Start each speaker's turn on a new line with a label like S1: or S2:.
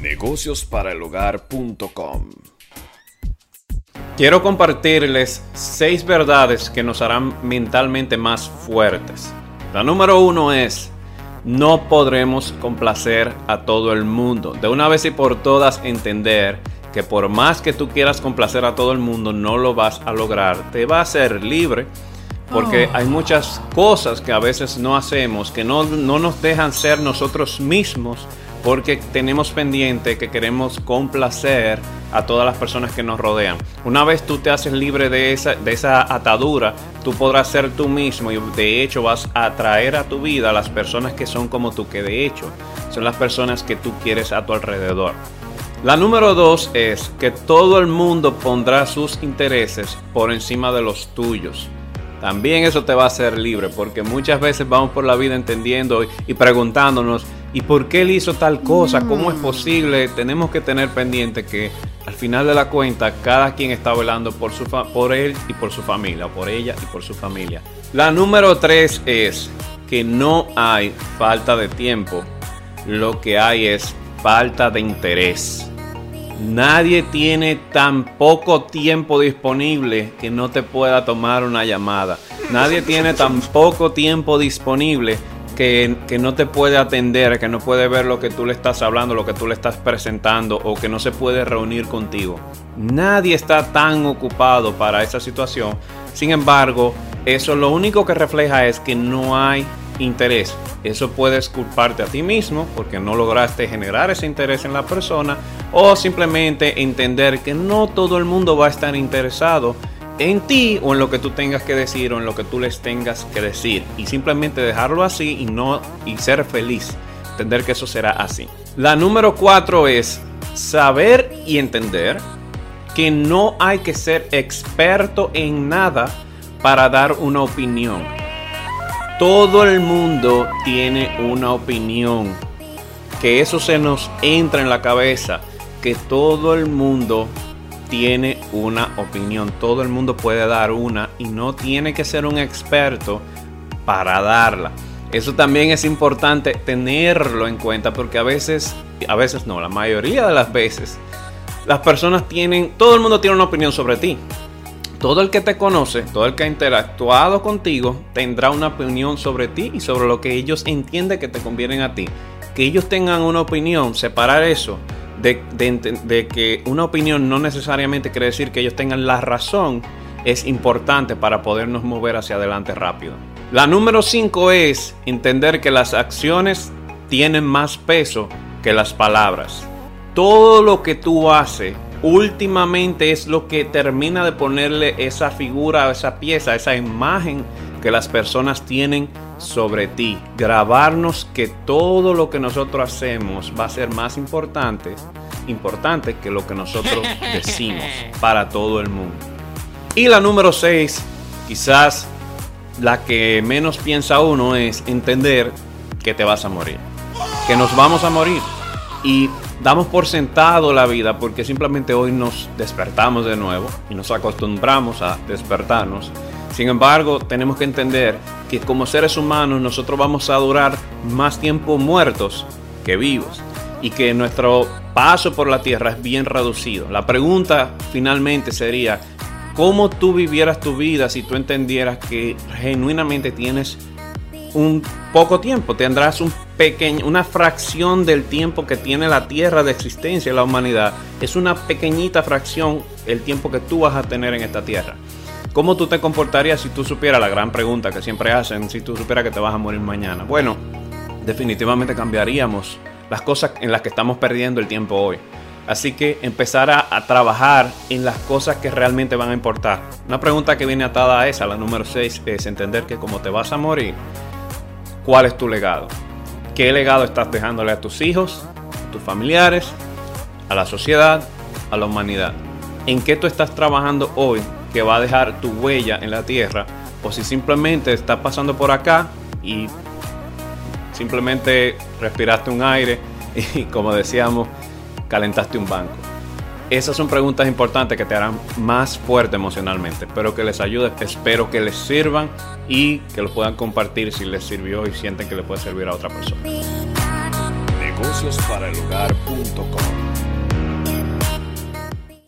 S1: negociosparaelhogar.com.
S2: Quiero compartirles seis verdades que nos harán mentalmente más fuertes. La número uno es, no podremos complacer a todo el mundo. De una vez y por todas entender que por más que tú quieras complacer a todo el mundo, no lo vas a lograr. Te va a ser libre porque
S3: Oh.
S2: hay muchas cosas que a veces no hacemos, que no, no nos dejan ser nosotros mismos, porque tenemos pendiente que queremos complacer a todas las personas que nos rodean. Una vez tú te haces libre de esa, de esa atadura, tú podrás ser tú mismo y de hecho vas a atraer a tu vida a las personas que son como tú, que de hecho son las personas que tú quieres a tu alrededor. La número dos es que todo el mundo pondrá sus intereses por encima de los tuyos. También eso te va a hacer libre, porque muchas veces vamos por la vida entendiendo y, y preguntándonos, ¿y por qué él hizo tal cosa? ¿Cómo es posible? Tenemos que tener pendiente que al final de la cuenta cada quien está velando por, su por él y por su familia, por ella y por su familia. La número tres es que no hay falta de tiempo, lo que hay es falta de interés. Nadie tiene tan poco tiempo disponible que no te pueda tomar una llamada. Nadie tiene tan poco tiempo disponible que, que no te puede atender, que no puede ver lo que tú le estás hablando, lo que tú le estás presentando o que no se puede reunir contigo. Nadie está tan ocupado para esa situación. Sin embargo, eso lo único que refleja es que no hay interés. Eso puedes culparte a ti mismo porque no lograste generar ese interés en la persona o simplemente entender que no todo el mundo va a estar interesado en ti o en lo que tú tengas que decir o en lo que tú les tengas que decir y simplemente dejarlo así y no y ser feliz. Entender que eso será así. La número cuatro es saber y entender que no hay que ser experto en nada para dar una opinión. Todo el mundo tiene una opinión. Que eso se nos entra en la cabeza. Que todo el mundo tiene una opinión. Todo el mundo puede dar una y no tiene que ser un experto para darla. Eso también es importante tenerlo en cuenta porque a veces, a veces no, la mayoría de las veces, las personas tienen, todo el mundo tiene una opinión sobre ti. Todo el que te conoce, todo el que ha interactuado contigo, tendrá una opinión sobre ti y sobre lo que ellos entienden que te convienen a ti. Que ellos tengan una opinión, separar eso de, de de que una opinión no necesariamente quiere decir que ellos tengan la razón, es importante para podernos mover hacia adelante rápido. La número 5 es entender que las acciones tienen más peso que las palabras todo lo que tú haces últimamente es lo que termina de ponerle esa figura, esa pieza, esa imagen que las personas tienen sobre ti. Grabarnos que todo lo que nosotros hacemos va a ser más importante, importante que lo que nosotros decimos para todo el mundo. Y la número 6, quizás la que menos piensa uno es entender que te vas a morir. Que nos vamos a morir. Y damos por sentado la vida porque simplemente hoy nos despertamos de nuevo y nos acostumbramos a despertarnos. Sin embargo, tenemos que entender que como seres humanos nosotros vamos a durar más tiempo muertos que vivos y que nuestro paso por la tierra es bien reducido. La pregunta finalmente sería, ¿cómo tú vivieras tu vida si tú entendieras que genuinamente tienes un poco tiempo, tendrás un una fracción del tiempo que tiene la Tierra de existencia, la humanidad. Es una pequeñita fracción el tiempo que tú vas a tener en esta Tierra. ¿Cómo tú te comportarías si tú supieras la gran pregunta que siempre hacen, si tú supieras que te vas a morir mañana? Bueno, definitivamente cambiaríamos las cosas en las que estamos perdiendo el tiempo hoy. Así que empezar a, a trabajar en las cosas que realmente van a importar. Una pregunta que viene atada a esa, la número 6, es entender que como te vas a morir, ¿cuál es tu legado? ¿Qué legado estás dejándole a tus hijos, a tus familiares, a la sociedad, a la humanidad? ¿En qué tú estás trabajando hoy que va a dejar tu huella en la tierra? O si simplemente estás pasando por acá y simplemente respiraste un aire y como decíamos, calentaste un banco. Esas son preguntas importantes que te harán más fuerte emocionalmente. Espero que les ayude, espero que les sirvan y que lo puedan compartir si les sirvió y sienten que le puede servir a otra persona.